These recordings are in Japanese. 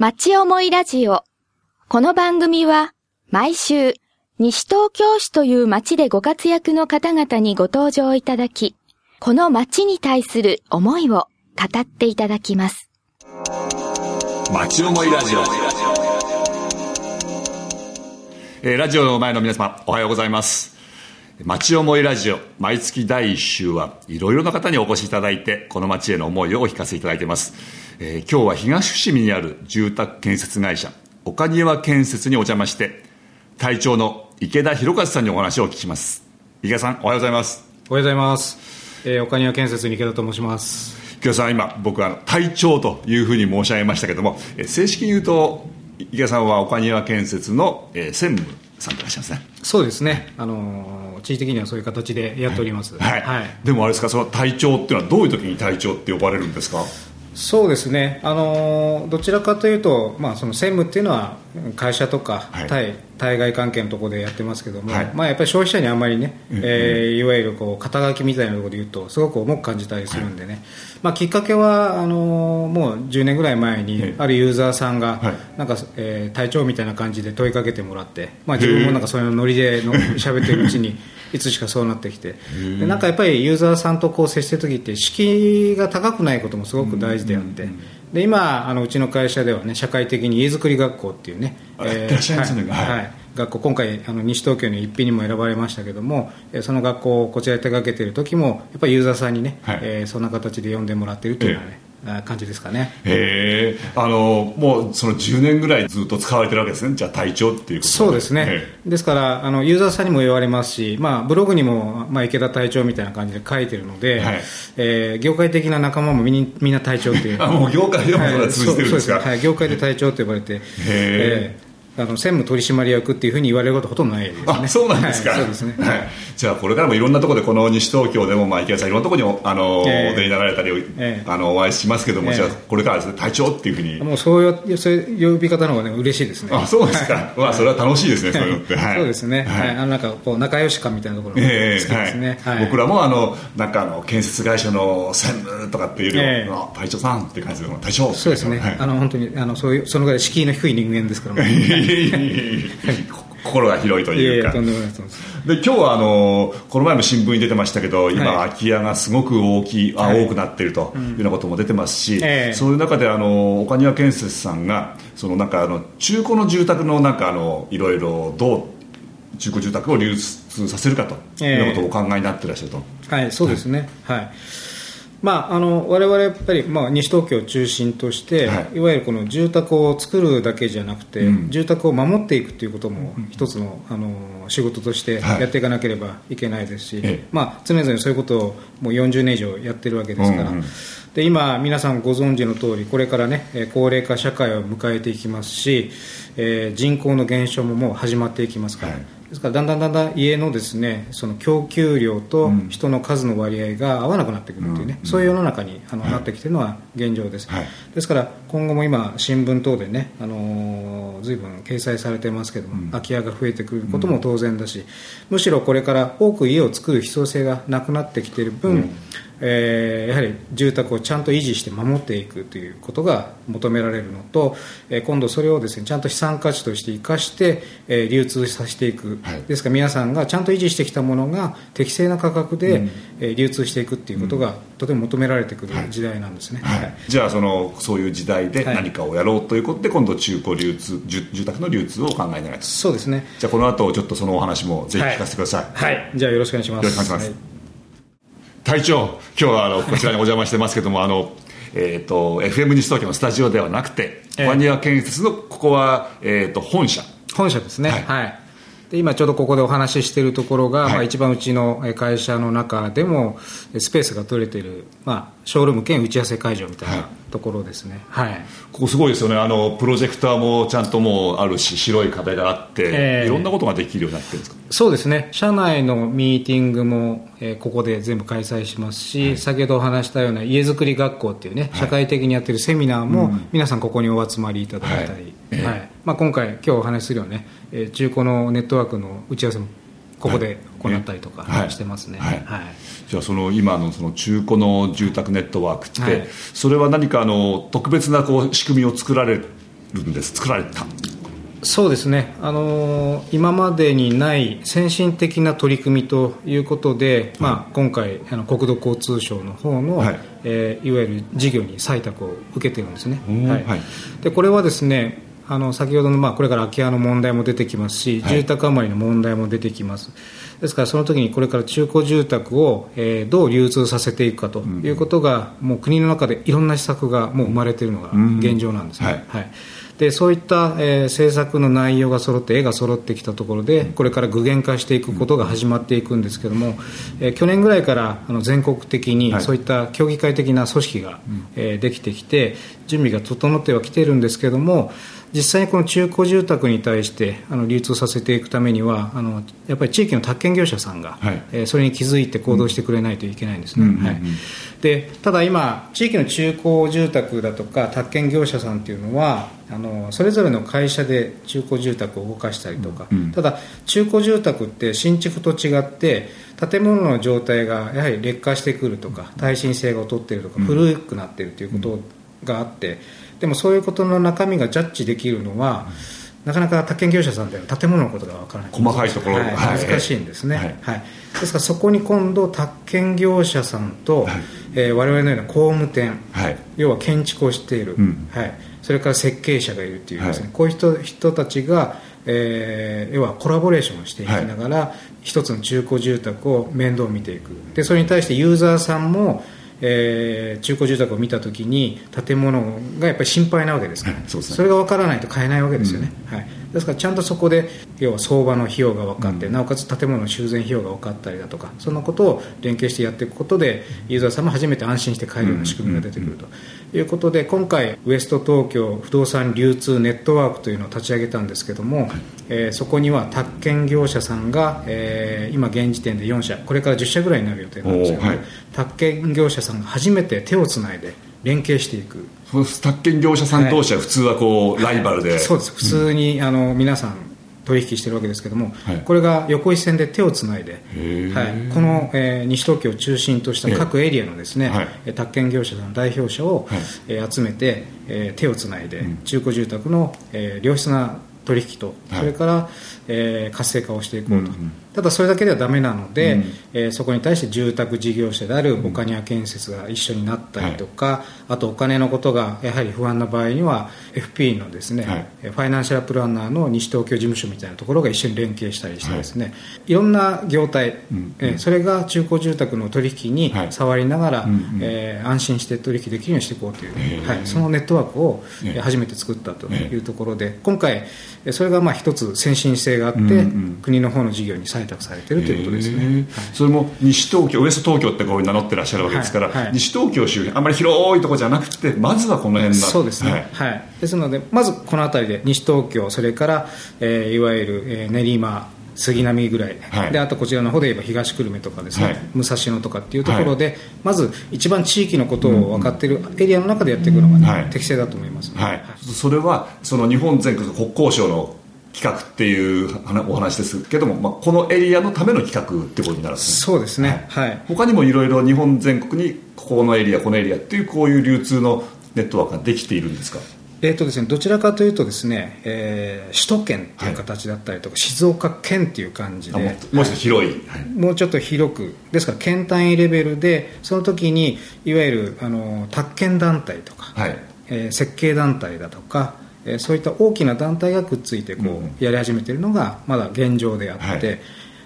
町思いラジオ。この番組は毎週西東京市という町でご活躍の方々にご登場いただき、この町に対する思いを語っていただきます。町思いラジオえーラジオの前の皆様おはようございます町思いラジオ毎月第1週はいろいろな方にお越しいただいてこの町への思いをお聞かせいただいています、えー今日は東伏見にある住宅建設会社岡庭建設にお邪魔して隊長の池田博和さんにお話をお聞きします池田さんおはようございますおはようございます。えー、岡庭建設に池田と申します。池田さん今僕は隊長というふうに申し上げましたけどもえー正式に言うと池田さんは岡庭建設の、えー専務さんでいらっしゃいますねそうですね。あのー地位的にはそういう形でやっております。はい、でもあれですかその隊長っていうのはどういう時に隊長って呼ばれるんですか？そうですね。あのーどちらかというと、まあその専務っていうのは会社とかはい。対対外関係のところでやってますけども、はい。まあやっぱり消費者にあんまりね、うんえーいわゆるこう肩書きみたいなところで言うとすごく重く感じたりするんでね。まあきっかけはあのーもう10年ぐらい前ええにあるユーザーさんがはい。なんか、えー隊長みたいな感じで問いかけてもらって、まあ自分もなんかそういうノリでの 喋ってるうちにいつしかそうなってきて、でなんかやっぱりユーザーさんとこう接してる時って敷居が高くないこともすごく大事であって、で今あのうちの会社ではね社会的に家づくり学校っていうね、あやってらっしゃいますね。はいはい。はい。学校今回あの西東京の一品にも選ばれましたけどもえーその学校をこちらで手掛けている時もやっぱりユーザーさんにね、はい。えーそんな形で呼んでもらっているというようなね、あ感じですかね。へえあのもうその10年ぐらいずっと使われてるわけですね。じゃあ隊長っていうことそうですね、えですからあのユーザーさんにも言われますし、まあ、ブログにも、まあ、池田隊長みたいな感じで書いてるので、はい。えー業界的な仲間もみんみんな隊長っていう。あもう業界でもそれは通じてるんですか？はいはい、業界で隊長と呼ばれて、えーあの専務取締役っていうふうに言われることほとんどないですね。あそうなんですか、はいそうですね、はい、じゃあこれからもいろんなところでこの西東京でもまあ池田さんいろんなところにおあの、ええ。お出になられたり、ええ。あのお会いしますけども、ええ。じゃあこれからですね隊長っていうふうに。もうそういうそういう呼び方の方が、ね、嬉しいですね。あそうですか、まあそれは楽しいですねそういうのって、はい、そうですね、はい。はい。あのなんかこう仲良し感みたいなところが好きえですね、はい。僕らもあのなんかあの建設会社の専務とかっていうよりええ。も、あ隊長さんっていう感じで隊長そうですね、はい。あの本当にあのそういうそのぐらい敷居の低い人間ですから、いや いやいやいや心が広いというかで今日はあのこの前も新聞に出てましたけど今、はい。空き家がすごく大きいあ、はい。多くなっているというようなことも出てますし、ええ。そういう中であの岡庭建設さんがそのなんかあの中古の住宅のなんかあのいろいろどう中古住宅を流通させるかというようなことをお考えになってらっしゃると、はい、そうですね。はい。まあ、あの我々やっぱり、まあ、西東京を中心として、はい。い、わゆるこの住宅を作るだけじゃなくて、うん。住宅を守っていくということも一つのあの仕事としてはい。やっていかなければいけないですし、ええ。まあ、常々そういうことをもう40年以上やってるわけですから、うんうん。で今、皆さんご存知の通りこれからねえー高齢化社会を迎えていきますし、えー人口の減少ももう始まっていきますから、はいですからだんだんだんだん家のですねその供給量とうん。人の数の割合が合わなくなってくるというね、うん。そういう世の中にあの、なってきているのは現状です、はい。ですから今後も今新聞等でね、あのー随分掲載されてますけども、うん。空き家が増えてくることも当然だし、むしろこれから多く家を作る必要性がなくなってきている分、うん。えーやはり住宅をちゃんと維持して守っていくということが求められるのと、えー今度それをですねちゃんと資産価値として生かして、えー流通させていく、はい。ですから皆さんがちゃんと維持してきたものが適正な価格で、うん。えー流通していくっていうことが、とても求められてくる時代なんですね。はい。じゃあそのそういう時代ではい。何かをやろうということで、今度中古流通住住宅の流通をお考えになられたそうですね。じゃあこの後ちょっとそのお話もぜひ聞かせてください、はい、じゃあよろしくお願いします。よろしくお願いします。はい。隊長今日はあのこちらにお邪魔してますけどもあのえー、と FM 西東京のスタジオではなくてええ。小庭建設のここは、えー、と本社。本社ですね、ははいいで今ちょうどここでお話ししているところが、はい。まあ、一番うちのえ会社の中でもえスペースが取れている、まあ、ショールーム兼打ち合わせ会場みたいはい。なところですね、はい。ここすごいですよね。あのプロジェクターもちゃんともうあるし白い壁があって、ええいろんなことができるようになってるんですか？そうですね。社内のミーティングも、えーここで全部開催しますし、先ほどお話したような家づくり学校っていうね、社会的にやってるセミナーも、皆さんここにお集まりいただいたり、はいはい。まあ、今回今日お話しするようなね、えー中古のネットワークの打ち合わせもここで行ったりとかはい。してますね、はい。はい。じゃあその今のその中古の住宅ネットワークって、はい。それは何かあの特別なこう仕組みを作られるんです作られた？そうですね、あのー、今までにない先進的な取り組みということで、まあ、今回あの国土交通省の方の、はい。えー、いわゆる事業に採択を受けているんですね、はい、はい、でこれはですねあの先ほどの、まあ、これから空き家の問題も出てきますし、住宅余りの問題も出てきます、ですからその時にこれから中古住宅を、えー、どう流通させていくかということが、もう国の中でいろんな施策がもう生まれているのが現状なんですね。はい、はい。でそういった、えー、政策の内容が揃って絵が揃ってきたところでこれから具現化していくことが始まっていくんですけども、えー、去年ぐらいからあの全国的にそういった協議会的な組織が、はい、えー、できてきて準備が整ってはきているんですけども実際にこの中古住宅に対してあの流通させていくためにはあのやっぱり地域の宅建業者さんが、はい、えー、それに気づいて行動してくれないといけないんですね、はい、でただ今地域の中古住宅だとか宅建業者さんっていうのはあのそれぞれの会社で中古住宅を動かしたりとか、うん、ただ中古住宅って新築と違って建物の状態がやはり劣化してくるとか耐震性が劣っているとか、古くなっているということがあってでもそういうことの中身がジャッジできるのは、なかなか宅建業者さんでは建物のことが分からない。細かいところ、はい、難しいんですね、はい、はい、ですからそこに今度宅建業者さんと、はい。えー、我々のような工務店、はい、要は建築をしている、うん、はい、それから設計者がいるっていうですね、はい、こういう人人たちが、えー、要はコラボレーションをしていきながら、一つの中古住宅を面倒見ていく。でそれに対してユーザーさんもえー、中古住宅を見たときに建物がやっぱり心配なわけですか。ら、そ、ね、それが分からないと買えないわけですよね、うん、はい、ですからちゃんとそこで要は相場の費用が分かって、うん、なおかつ建物の修繕費用が分かったりだとかそんなことを連携してやっていくことでユーザーさんも初めて安心して買えるような仕組みが出てくると。いうことで今回ウエスト東京不動産流通ネットワークというのを立ち上げたんですけども、はい、えー、そこには宅建業者さんが、えー、今現時点で4社。これから10社ぐらいになる予定なんですけど、はい、宅建業者さんが初めて手をつないで連携していく。宅建業者さん同士は普通はこう、ライバルで。そうです。普通に、あの皆さん取引してるわけですけども、はい、これが横一線で手をつないで、はい、この、えー、西東京を中心とした各エリアのですね、はい、宅建業者さんの代表者を、はい、えー、集めて、えー、手をつないで、うん、中古住宅の、えー、良質な取引と、それから、えー、活性化をしていこうと、うんうん、ただそれだけではだめなので、うん、えー、そこに対して住宅事業者であるオカニア建設が一緒になったりとか、はい、あとお金のことがやはり不安な場合には FP のですね、はい、ファイナンシャルプランナーの西東京事務所みたいなところが一緒に連携したりしてですね、はい、いろんな業態、うん、えー、それが中古住宅の取引に触りながら、はい、えー、安心して取引できるようにしていこうという、はい、そのネットワークを初めて作ったというところで今回それがまあ一つ先進性があって、うんうん、国の方の事業に採択されているということですね、はい、それも西東京ウエスト東京ってこう名乗ってらっしゃるわけですから、はい。はい、西東京周辺あんまり広いところじゃなくてまずはこの辺だ。そうですね、はい。ですのでまずこの辺りで西東京それから、えー、いわゆる、えー、練馬杉並ぐらい、はい、であとこちらの方で言えば東久留米とかですね、はい、武蔵野とかっていうところで、はい、まず一番地域のことを分かっているエリアの中でやっていくのが、ね、適正だと思います、ね、はい、それはその日本全国国交省の企画っていうお話ですけども、まあ、このエリアのための企画ってことになるんですね。そうですね、はい、他にもいろいろ日本全国にここのエリアこのエリアっていうこういう流通のネットワークができているんですか？えーとですね、どちらかというとですね、えー、首都圏という形だったりとか、はい、静岡県っていう感じでもうちょっと広い、はい、もうちょっと広くですから県単位レベルでその時にいわゆるあの宅建団体とか、はい。えー、設計団体だとかえそういった大きな団体がくっついてこうやり始めているのがまだ現状であって、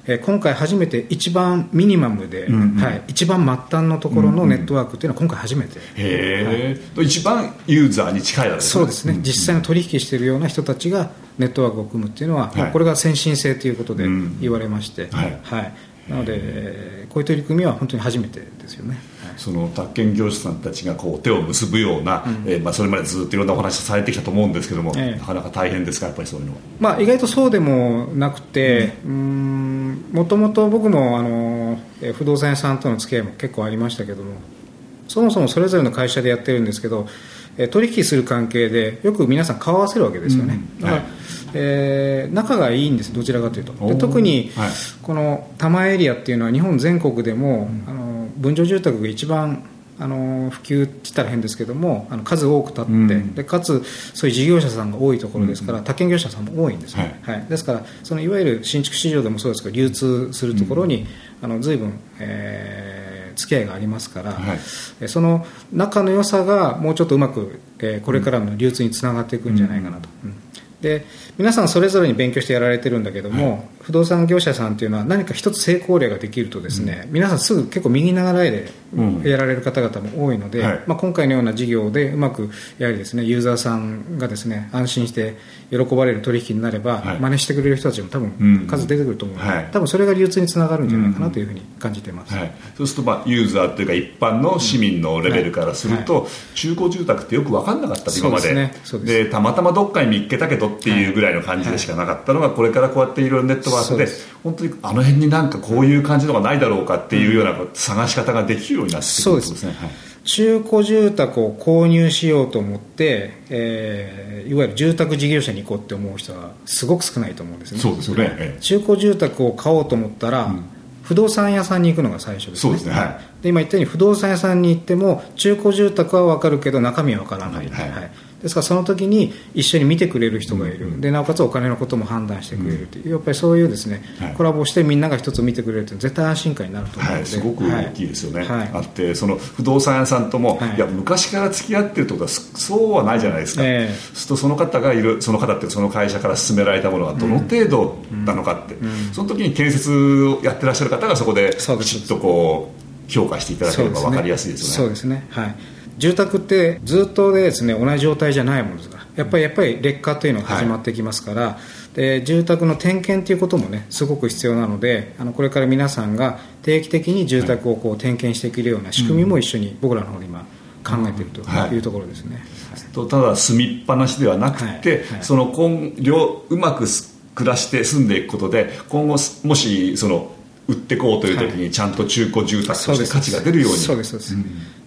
え今回初めて一番ミニマムで、うんうん、はい、一番末端のところのネットワークっていうのは今回初めて、へえ、はい、一番ユーザーに近いわけですね。そうですね、うん。うん、実際の取引しているような人たちがネットワークを組むっていうのは、はい、これが先進性ということで言われまして、はい、はい、なのでこういう取り組みは本当に初めてですよねその宅建業者さんたちがこう手を結ぶような、うん、えー、まあ、それまでずっといろんなお話されてきたと思うんですけども、ええ、なかなか大変ですかやっぱりそういうのは、まあ、意外とそうでもなくてもともと僕もあの不動産屋さんとの付き合いも結構ありましたけどもそもそもそれぞれの会社でやってるんですけど取引する関係でよく皆さん顔合わせるわけですよね、うん、だから、はい、えー、仲がいいんですどちらかというと。で特にこの多摩エリアっていうのは日本全国でも、うん、あの分譲住宅が一番あの普及って言ったら変ですけどもあの数多く建って、うん、でかつそういう事業者さんが多いところですから、うん、宅建業者さんも多いんですね、はい、はい、ですからそのいわゆる新築市場でもそうですけど流通するところに、うん、あの随分、えー、付き合いがありますから、はい、その仲の良さがもうちょっとうまく、えー、これからの流通につながっていくんじゃないかなと。うんで皆さんそれぞれに勉強してやられてるんだけども、はい、不動産業者さんっていうのは何か一つ成功例ができるとですね、うん、皆さんすぐ結構右流れでやられる方々も多いので、うんはい、まあ、今回のような事業でうまくやはりですねユーザーさんがですね安心して喜ばれる取引になれば、はい、真似してくれる人たちも多分数出てくると思うので、うん、多分それが流通につながるんじゃないかなというふうに感じてます、そうするとまあユーザーというか一般の市民のレベルからすると、中古住宅ってよく分かんなかった今まで。で、ね、たまたまどっかに見っけたけどっていうぐらいの感じでしかなかったのが、これからこうやっていろいろネットワークで本当にあの辺になんかこういう感じのがないだろうかっていうような探し方ができるようになってくるんです。ね。中古住宅を購入しようと思って、えー、いわゆる住宅事業者に行こうって思う人はすごく少ないと思うんですね。そうですよね、中古住宅を買おうと思ったら、うん、不動産屋さんに行くのが最初ですね。そうですね、はい、で今言ったように不動産屋さんに行っても中古住宅は分かるけど中身は分からない、はい、はいですからその時に一緒に見てくれる人がいる、うん、でなおかつお金のことも判断してくれるという、うん、やっぱりそういうですね、はい、コラボしてみんなが一つ見てくれるという絶対安心感になると思うので、はい、すごく大きいですよね、はい、あってその不動産屋さんとも、い、や昔から付き合ってるってことはそうはないじゃないですか、えー、そうするとその方がいるその方ってその会社から勧められたものがどの程度なのかって、うん、その時に建設をやってらっしゃる方がそこできちっとこう評価していただければ分かりやすいですよね。そうですね。はい住宅ってずっとですね同じ状態じゃないものですから。やっぱりやっぱり劣化というのが始まってきますから、はい、で住宅の点検ということもねすごく必要なのであのこれから皆さんが定期的に住宅をこう点検していけるような仕組みも一緒に僕らの方で今考えているというところですね、はい、ただ住みっぱなしではなくて、はい、その今両うまく暮らして住んでいくことで今後もしその売っていこうという時にちゃんと中古住宅として価値が出るように。そうですそうです、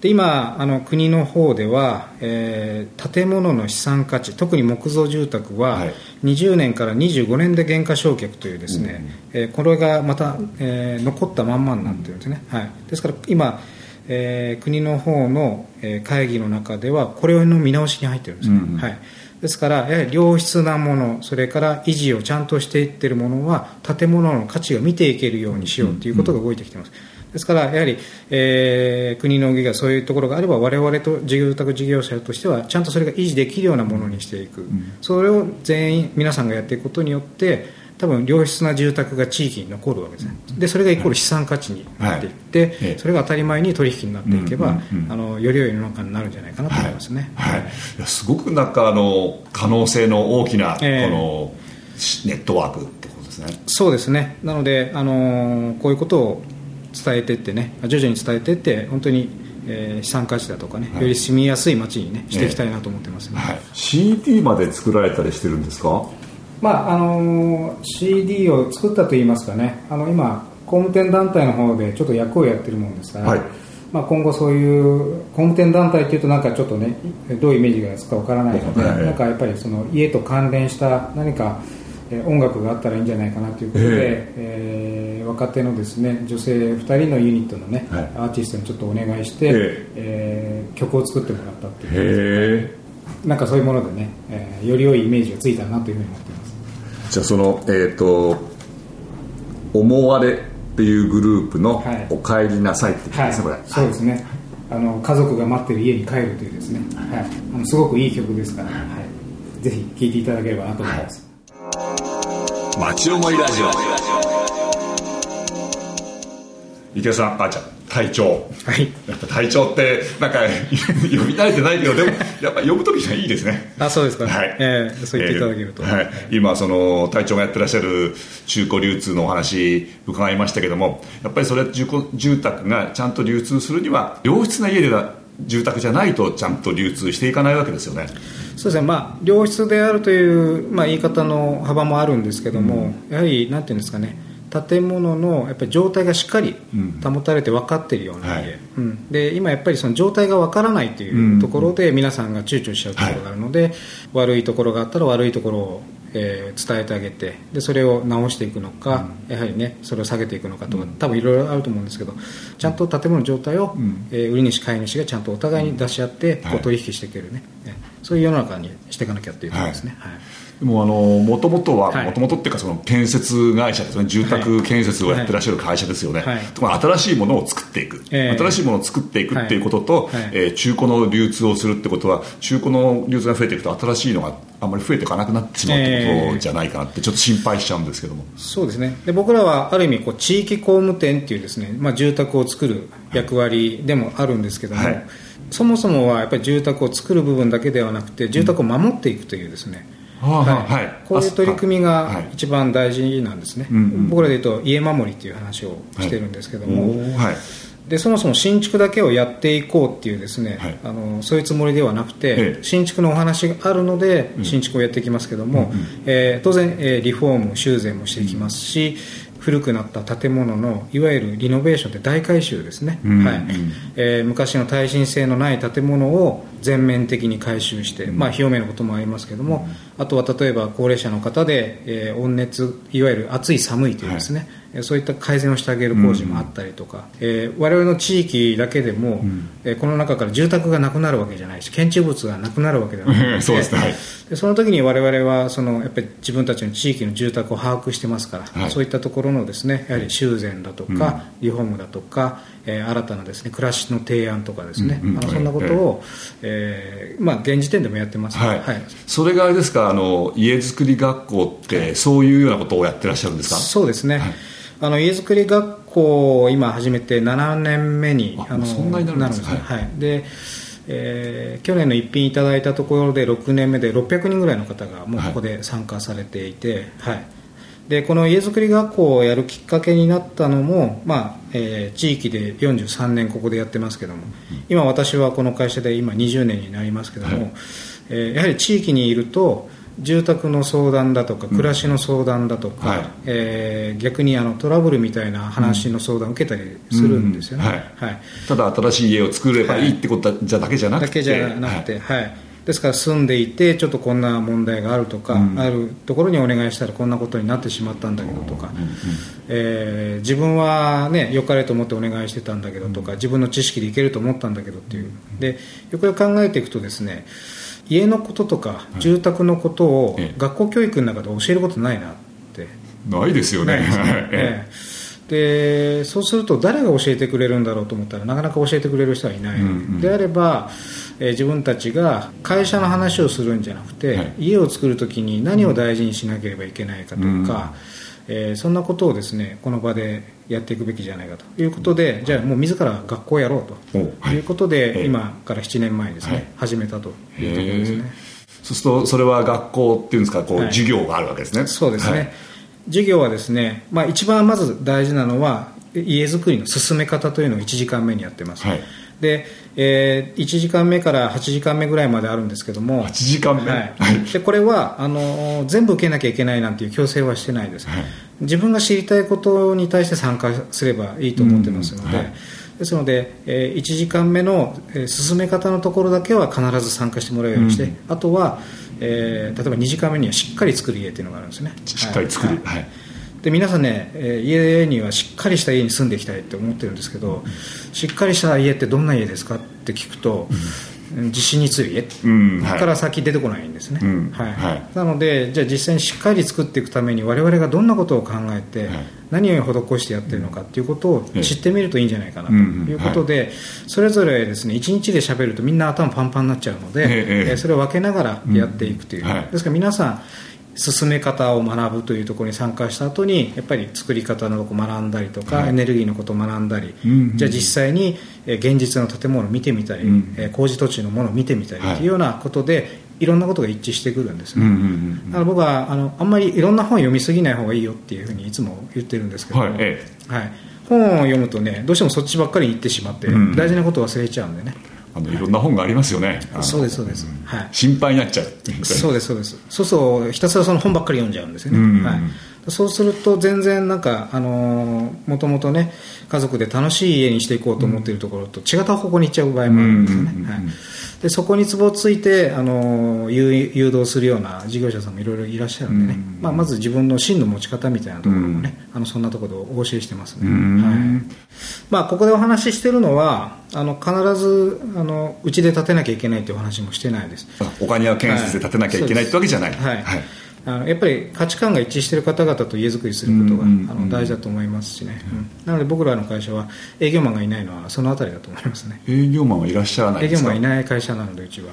で今あの国の方では、えー、建物の資産価値特に木造住宅は20年から25年で減価償却というですね、うん、えー、これがまた、えー、残ったまんまになってるんですね、はい、ですから今えー、国の方の、えー、会議の中ではこれの見直しに入ってるんですね、うん、はい、ですからやはり良質なものそれから維持をちゃんとしていってるものは建物の価値が見ていけるようにしようということが動いてきています、ですからやはり、えー、国の動きがそういうところがあれば我々と住宅事業者としてはちゃんとそれが維持できるようなものにしていく、それを全員皆さんがやっていくことによって多分良質な住宅が地域に残るわけですね。でそれがイコール資産価値になっていって、はい、それが当たり前に取引になっていけば、あのより良い世の中になるんじゃないかなと思いますね、はい、はい、すごくなんかあの可能性の大きな、このネットワークってことですね。そうですね。なのであのこういうことを伝えていってね徐々に伝えていって本当にえー、資産価値だとかね、はい、より住みやすい街にねしていきたいなと思ってます、ね、はい、CD まで作られたりしてるんですか？まああの CD を作ったといいますかね。あの今工務店団体の方でちょっと役をやってるもんですから、はい、まあ、今後そういう工務店団体っていうとなんかちょっとねどういうイメージがつくかわからないので、はい、なんかやっぱりその家と関連した何か音楽があったらいいんじゃないかなということで、えー、えー、若手のですね女性2人のユニットのね、はい、アーティストにちょっとお願いして、ええ。ー、曲を作ってもらったっていう。なんかそういうものでね、えー、より良いイメージがついたなというふうに思っていますじゃあそのえっ、ー、と「思われ」っていうグループの「おかえりなさい」って言うんですね、はい、これ。そうですね。あの家族が待ってる家に帰るというですね、はい、あのすごくいい曲ですから、はい、ぜひ聴いていただければなと思います、はい、町思いラジオ。池田さんあーちゃん隊長、はい、やっぱ隊長ってなんか 呼び慣れてないけどでもやっぱ呼ぶ時じゃいいですね。あそうですか、はい、えー、そう言っていただけると、えー、はい、今その隊長がやってらっしゃる中古流通のお話伺いましたけどもやっぱりそれ中古住宅がちゃんと流通するには良質な家で住宅じゃないとちゃんと流通していかないわけですよね。そうですね。まあ良質であるという、まあ、言い方の幅もあるんですけども、うん、やはりなんていうんですかね建物のやっぱり状態がしっかり保たれて分かっているような家、うん、はい、で今やっぱりその状態が分からないというところで皆さんが躊躇しちゃうところがあるので、はい、悪いところがあったら悪いところをえー伝えてあげてでそれを直していくのか、やはりねそれを下げていくのかとか、多分いろいろあると思うんですけどちゃんと建物の状態を、ん。えー売り主買い主がちゃんとお互いに出し合って、はい。こう取引していけるね、ね。そういう世の中にしていかなきゃっていうところですね、はいでもあのもともとははい。もともとっていうかその建設会社ですね。住宅建設をやってらっしゃる会社ですよね、はい。とか新しいものを作っていく、ええ。新しいものを作っていくっていうことと、はい。はい。えー中古の流通をするってことは中古の流通が増えていくと新しいのがあんまり増えていかなくなってしまうってことじゃないかなってちょっと心配しちゃうんですけども、そうですね。で僕らはある意味こう地域工務店っていうですね、まあ、住宅を作る役割でもあるんですけども、はい。そもそもはやっぱり住宅を作る部分だけではなくて住宅を守っていくというですね、はあはい。こういう取り組みがはい。一番大事なんですね、うんうん僕らで言うと家守りっていう話をしてるんですけども、でそもそも新築だけをやっていこうっていうですね、はい。あのそういうつもりではなくて、ええ。新築のお話があるので新築をやっていきますけども、えー当然、えーリフォーム修繕もしていきますし、古くなった建物のいわゆるリノベーションって大改修ですね、うん。はい。うん。えー昔の耐震性のない建物を全面的に改修して、まあ、費用面のこともありますけども、あとは例えば高齢者の方で、えー温熱いわゆる暑い寒いというですね、えーそういった改善をしてあげる工事もあったりとか、えー我々の地域だけでも、えーこの中から住宅がなくなるわけじゃない。し建築物がなくなるわけではなくて そうですね。はい。でその時に我々はそのやっぱり自分たちの地域の住宅を把握してますから、はい。そういったところのですねやはり修繕だとか、リフォームだとか、えー新たなですね暮らしの提案とかですね、うんうんあのそんなことを、えーまあ、現時点でもやってます、はい。はい。それがあれですか？あの家づくり学校ってそういうようなことをやってらっしゃるんですか？そうですね、あの家づくり学校を今始めて7年目にあそんなになるんですねね。はい。でえー去年の一品いただいたところで6年目で600人ぐらいの方がもうここで参加されていて、はい。でこの家づくり学校をやるきっかけになったのも、まあえー地域で43年ここでやってますけども、今私はこの会社で今20年になりますけども、はい。えーやはり地域にいると住宅の相談だとか暮らしの相談だとか、はい。えー逆にあのトラブルみたいな話の相談を受けたりするんですよね、うん。はい。ただ新しい家を作ればいいってことじゃだけじゃなくて。だけじゃなくて、はい。ですから住んでいてちょっとこんな問題があるとか、うん。あるところにお願いしたらこんなことになってしまったんだけどとか、えー自分はね良かれと思ってお願いしてたんだけどとか、自分の知識でいけると思ったんだけどっていう。でよくよく考えていくとですね家のこととか住宅のことをええ。学校教育の中で教えることないなって。ないですよね。ですね。ええ。えでそうすると誰が教えてくれるんだろうと思ったらなかなか教えてくれる人はいない、うんうん。であれば、えー自分たちが会社の話をするんじゃなくて、はい。家を作るときに何を大事にしなければいけないかとか、うんえーそんなことをですねこの場でやっていくべきじゃないかということでじゃあもう自ら学校をやろうとい。うことで、ええ。今から7年前にですね、はい。始めたとへいうところですね。そうするとそれは学校っていうんですかこう、はい。授業があるわけですね。そうですね、はい。授業はですね、まあ、一番まず大事なのは家づくりの進め方というのを1時間目にやってます、はいでえー1時間目から8時間目ぐらいまであるんですけども8時間目？はい。はい。でこれはあの全部受けなきゃいけないなんていう強制はしてないです、はい。自分が知りたいことに対して参加すればいいと思ってますので、うんはい。ですので、え1時間目の、えー進め方のところだけは必ず参加してもらうようにして、うん。あとは、えー例えば2時間目にはしっかり作る家っていうのがあるんですね。しっかり作る。はい。はいで皆さんね、えー家にはしっかりした家に住んでいきたいって思ってるんですけど、しっかりした家ってどんな家ですかって聞くと、地震に強い家うんはい。から先出てこないんですね、うんはい。はい。なのでじゃあ実際にしっかり作っていくために我々がどんなことを考えて、はい。何を施してやってるのかっていうことをええ知ってみるといいんじゃないかなとうんいうことで、それぞれですね1日で喋るとみんな頭パンパンになっちゃうので、えそれを分けながらやっていくという、ですから皆さん進め方を学ぶというところに参加した後にやっぱり作り方のとこ学んだりとか、はい。エネルギーのことを学んだり、うんうんじゃあ実際にえー現実の建物を見てみたり、うんえー工事途中のものを見てみたりはい。というようなことで、い、ろんなことが一致してくるんですね、うんうんうんだから僕はあのあんまりいろんな本読みすぎない方がいいよっていうふうにいつも言ってるんですけども、はいえはい。本を読むとねどうしてもそっちばっかりに行ってしまって、うん大事なことを忘れちゃうんでねあのいろんな本がありますよね。そうですそうです、はい。心配になっちゃうそうですそうです。そうそうひたすらその本ばっかり読んじゃうんですよね、うん。はい、そうすると全然なんかあのーもともとね家族で楽しい家にしていこうと思っているところと違った方向に行っちゃう場合もあるんですよね、うんうんうんうん。はい、でそこにツボをついてあの誘誘導するような事業者さんもいろいろいらっしゃるんでね、まあ、まず自分の芯の持ち方みたいなところもね、あのそんなところでお教えしてますね、はい。まあ、ここでお話ししてるのはあの必ずあのうちで建てなきゃいけないという話もしてないです。岡庭建設で建てなきゃいけないってわけじゃない、はい、はいあのやっぱり価値観が一致している方々と家づくりすることが、あの大事だと思いますしね、うん、なので僕らの会社は営業マンがいないのはそのあたりだと思いますね。営業マンはいらっしゃらない営業マンいない会社なのでうちは、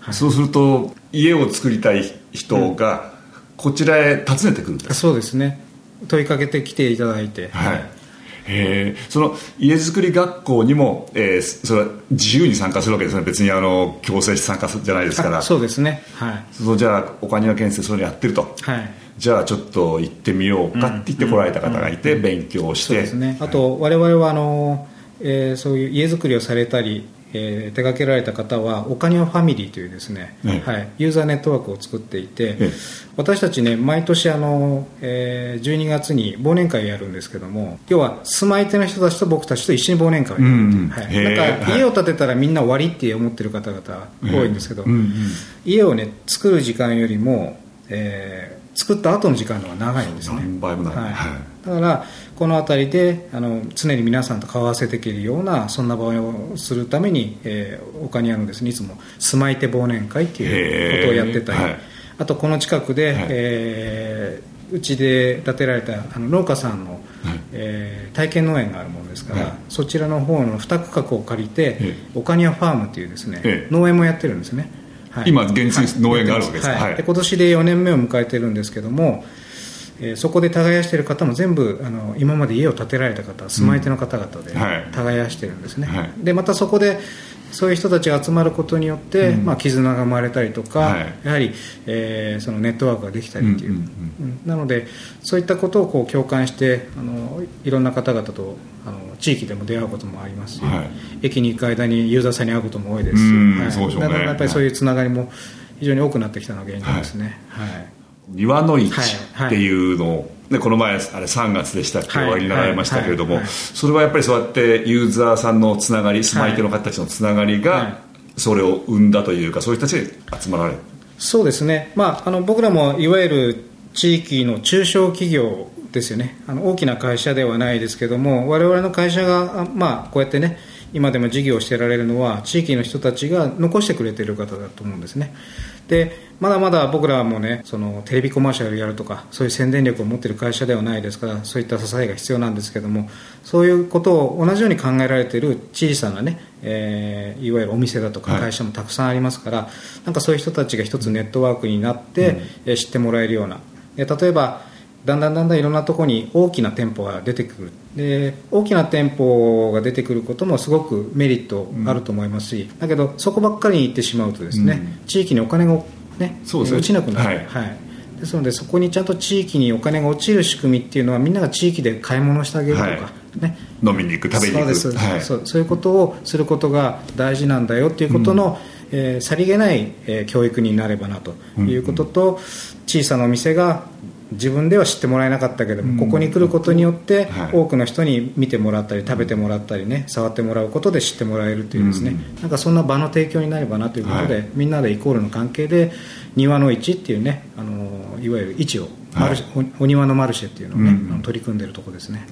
はい、そうすると家を作りたい人がこちらへ訪ねてくるんです、うん、そうですね。問いかけてきていただいて、はいえその家づくり学校にも、えー、それは自由に参加するわけですね。別にあの強制して参加じゃないですから。そうですね。はい。そうじゃあ岡庭県政そういうのやってると、はい、じゃあちょっと行ってみようかって言って来られた方がいて、勉強して、そうですね。あと我々はあの、えー、そういう家づくりをされたりえー、手掛けられた方はオカニファミリーというですね、ねはい、ユーザーネットワークを作っていて、ね、私たちね毎年あの、えー、12月に忘年会をやるんですけども要は住まい手の人たちと僕たちと一緒に忘年会をやる、うんはい、なんか家を建てたらみんな終わりって思ってる方々多いんですけど、うんうん、家をね作る時間よりも、えー、作った後の時間の方が長いんですね。倍も長い、はい、だからこの辺りであの常に皆さんと顔合わせできるようなそんな場をするために、えー、岡庭のですねいつも住まい手忘年会っていうことをやってたり、はい、あとこの近くで、はい、えー、うちで建てられたあの農家さんの、はい、えー、体験農園があるものですから、はい、そちらの方の2区画を借りて、岡庭ファームっていうですね、農園もやってるんですね、はい、今現実に農園があるわけです。か、はい。で今年で4年目を迎えてるんですけどもえー、そこで耕している方も全部あの今まで家を建てられた方住まい手の方々で耕してるんですね、はい、でまたそこでそういう人たちが集まることによって、うん、まあ、絆が生まれたりとか、はい、やはり、えー、そのネットワークができたりっていう,、なのでそういったことをこう共感してあのいろんな方々とあの地域でも出会うこともありますし、はい、駅に行く間にユーザーさんに会うことも多いですし、はい、だからやっぱりそういうつながりも非常に多くなってきたのが現状ですね。はい庭の市っていうのを、ね、この前あれ3月でしたっけ、終わりになられましたけれども、それはやっぱりそうやってユーザーさんのつながり住まい手の方たちのつながりがそれを生んだというかそういう人たちが集まられる。そうですね、まあ、あの僕らもいわゆる地域の中小企業ですよね。あの大きな会社ではないですけども我々の会社が、まあ、こうやってね今でも事業をしてられるのは地域の人たちが残してくれている方だと思うんですねでまだまだ僕らもねそのテレビコマーシャルやるとかそういう宣伝力を持っている会社ではないですからそういった支えが必要なんですけどもそういうことを同じように考えられている小さなね、えー、いわゆるお店だとか会社もたくさんありますから、はい、なんかそういう人たちが一つネットワークになって、うん、知ってもらえるような。例えばだんだんだんだんいろんなところに大きな店舗が出てくる。で大きな店舗が出てくることもすごくメリットあると思いますし、うん、だけどそこばっかりに行ってしまうとですね、うん、地域にお金が、ね、そうです。ね落ちなくなる、はい、はい、ですのでそこにちゃんと地域にお金が落ちる仕組みっていうのはみんなが地域で買い物してあげるとか、はい、ね、飲みに行く食べに行く。そうです、はい、そうそういうことをすることが大事なんだよっていうことの、うん、えー、さりげない、えー、教育になればなということと、小さなお店が自分では知ってもらえなかったけども、ここに来ることによって多くの人に見てもらったり食べてもらったりね触ってもらうことで知ってもらえるというですね、なんかそんな場の提供になればなということで、みんなでイコールの関係で庭の市っていうねあのいわゆる市をマルシェ、お庭のマルシェっていうのをね、取り組んでるとこですね。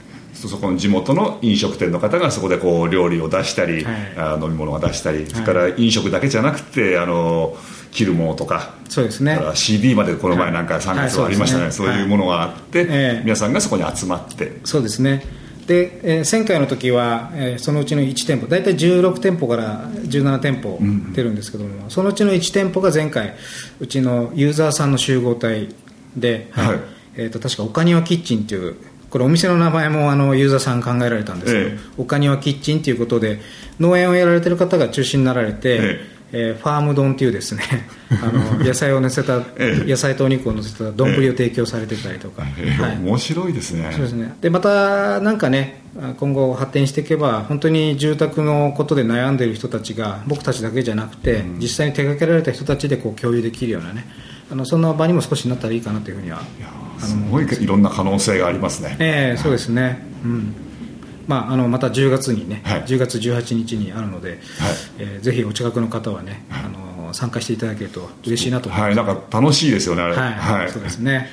そこの地元の飲食店の方がそこでこう料理を出したり、はい、あ飲み物を出したり、それから飲食だけじゃなくてあの着るものとかそうですね。CD までこの前なんか3月はありましたね。はい、そういうものがあって、はい、皆さんがそこに集まって。そうですね。で、えー、1000回の時は、えー、そのうちの1店舗大体16店舗から17店舗出るんですけども、うん、そのうちの1店舗が前回うちのユーザーさんの集合体で、はい、えーと、確か岡庭キッチンっていうこれお店の名前もあのユーザーさん考えられたんです。けど、え。え、岡庭キッチンということで農園をやられてる方が中心になられて、ええ。ー、ファーム丼っていうですね あの野菜を乗せた、野菜とお肉を乗せた丼を提供されてたりとか、えーはい、面白いですね。そうですね。でまたなんかね今後発展していけば本当に住宅のことで悩んでいる人たちが僕たちだけじゃなくて、うん、実際に手掛けられた人たちでこう共有できるようなねあのそんな場にも少しなったらいいかなというふうにはすごいいろんな可能性がありますね。ええー、そうですね、うん。まあ、あのまた10月にね、はい。10月18日にあるので、えーぜひお近くの方はね、あの参加していただけると嬉しいなと。思いはい、ます。なんか楽しいですよね、あれ。はい、そうですね。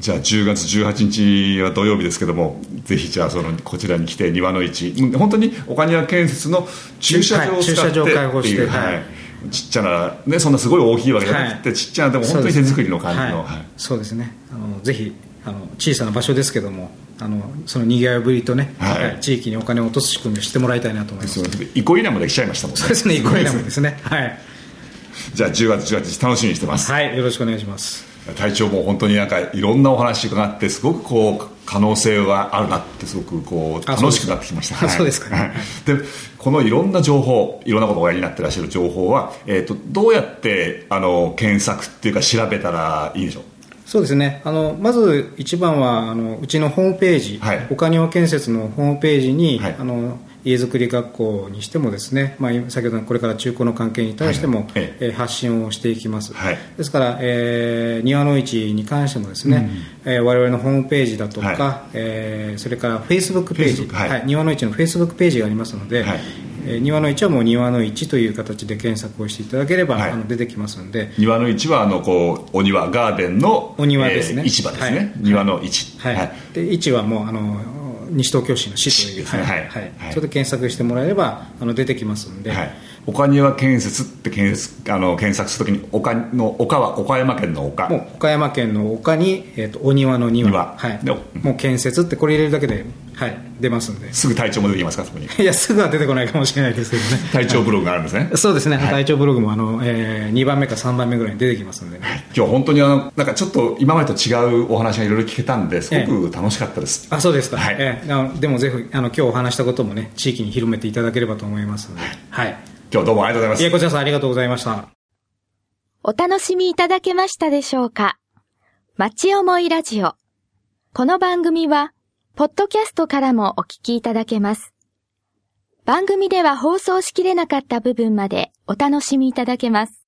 じゃあ10月18日は土曜日ですけどもぜひじゃあそのこちらに来て庭の市。うん本当に岡庭建設の駐車場を使ってはい駐車場を開放してはいちっちゃな、ね、そんなすごい大きいわけじゃなくて、はい。ちっちゃなでも本当に手作りの感じの、そうです。ね。あのぜひあの小さな場所ですけどもあのそのにぎわいぶりとね、はい。はい地域にお金を落とす仕組みをしてもらいたいなと思います。憩いなもできちゃいましたもんね。そうですね。憩いなもんですね。はい、じゃあ10月18日楽しみにしてます、はい、よろしくお願いします隊長も本当になんかいろんなお話伺ってすごくこう可能性があるなってすごくこうあ楽しくなってきました。そうですか。はい。でこのいろんな情報いろんなことをおやりになってらっしゃる情報は、えー、とどうやってあの検索っていうか調べたらいいでしょう？そうですね。あのまず一番はあのうちのホームページ、はい。岡庭建設のホームページに、はい。あの家づくり学校にしてもですね、まあ、今先ほどのこれから中古の関係に対しても、はいええー発信をしていきます、はい。ですから、えー庭の市に関してもですね、えー我々のホームページだとか、はえーそれからフェイスブックページ、Facebook はい。庭の市のフェイスブックページがありますので、はい。えー庭の市はもう庭の市という形で検索をしていただければ、はい。あの出てきますので、庭の市はあのこうお庭ガーデンのお庭ですね。えー市場ですね、はい。庭の市。はい。で位置はもうあの西東京市の市という、はい。はい。はい。それで検索してもらえればあの出てきますんで、はい、岡庭建設って検索あの検索するときに岡の岡は岡山県の岡もう岡山県の岡に、えー、とお庭の庭。庭。はい、でもう建設ってこれ入れるだけで、はい、出ますんで。すぐ隊長も出てきますかそこに。いやすぐは出てこないかもしれないですけどね。隊長ブログがあるんですね。そうですね、隊長ブログもあの、え2番目か3番目ぐらいに出てきますんで。ね、今日本当にあのなんかちょっと今までと違うお話がいろいろ聞けたんですごく楽しかったです、あそうですか、はい。えーあのでもぜひあの今日お話したこともね地域に広めていただければと思いますので、はい、今日どうもありがとうございますいやこちらさんありがとうございましたお楽しみいただけましたでしょうか？町思いラジオ。この番組は、ポッドキャストからもお聞きいただけます。番組では放送しきれなかった部分までお楽しみいただけます。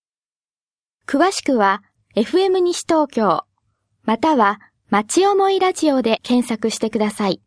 詳しくは、FM 西東京、または、町思いラジオで検索してください。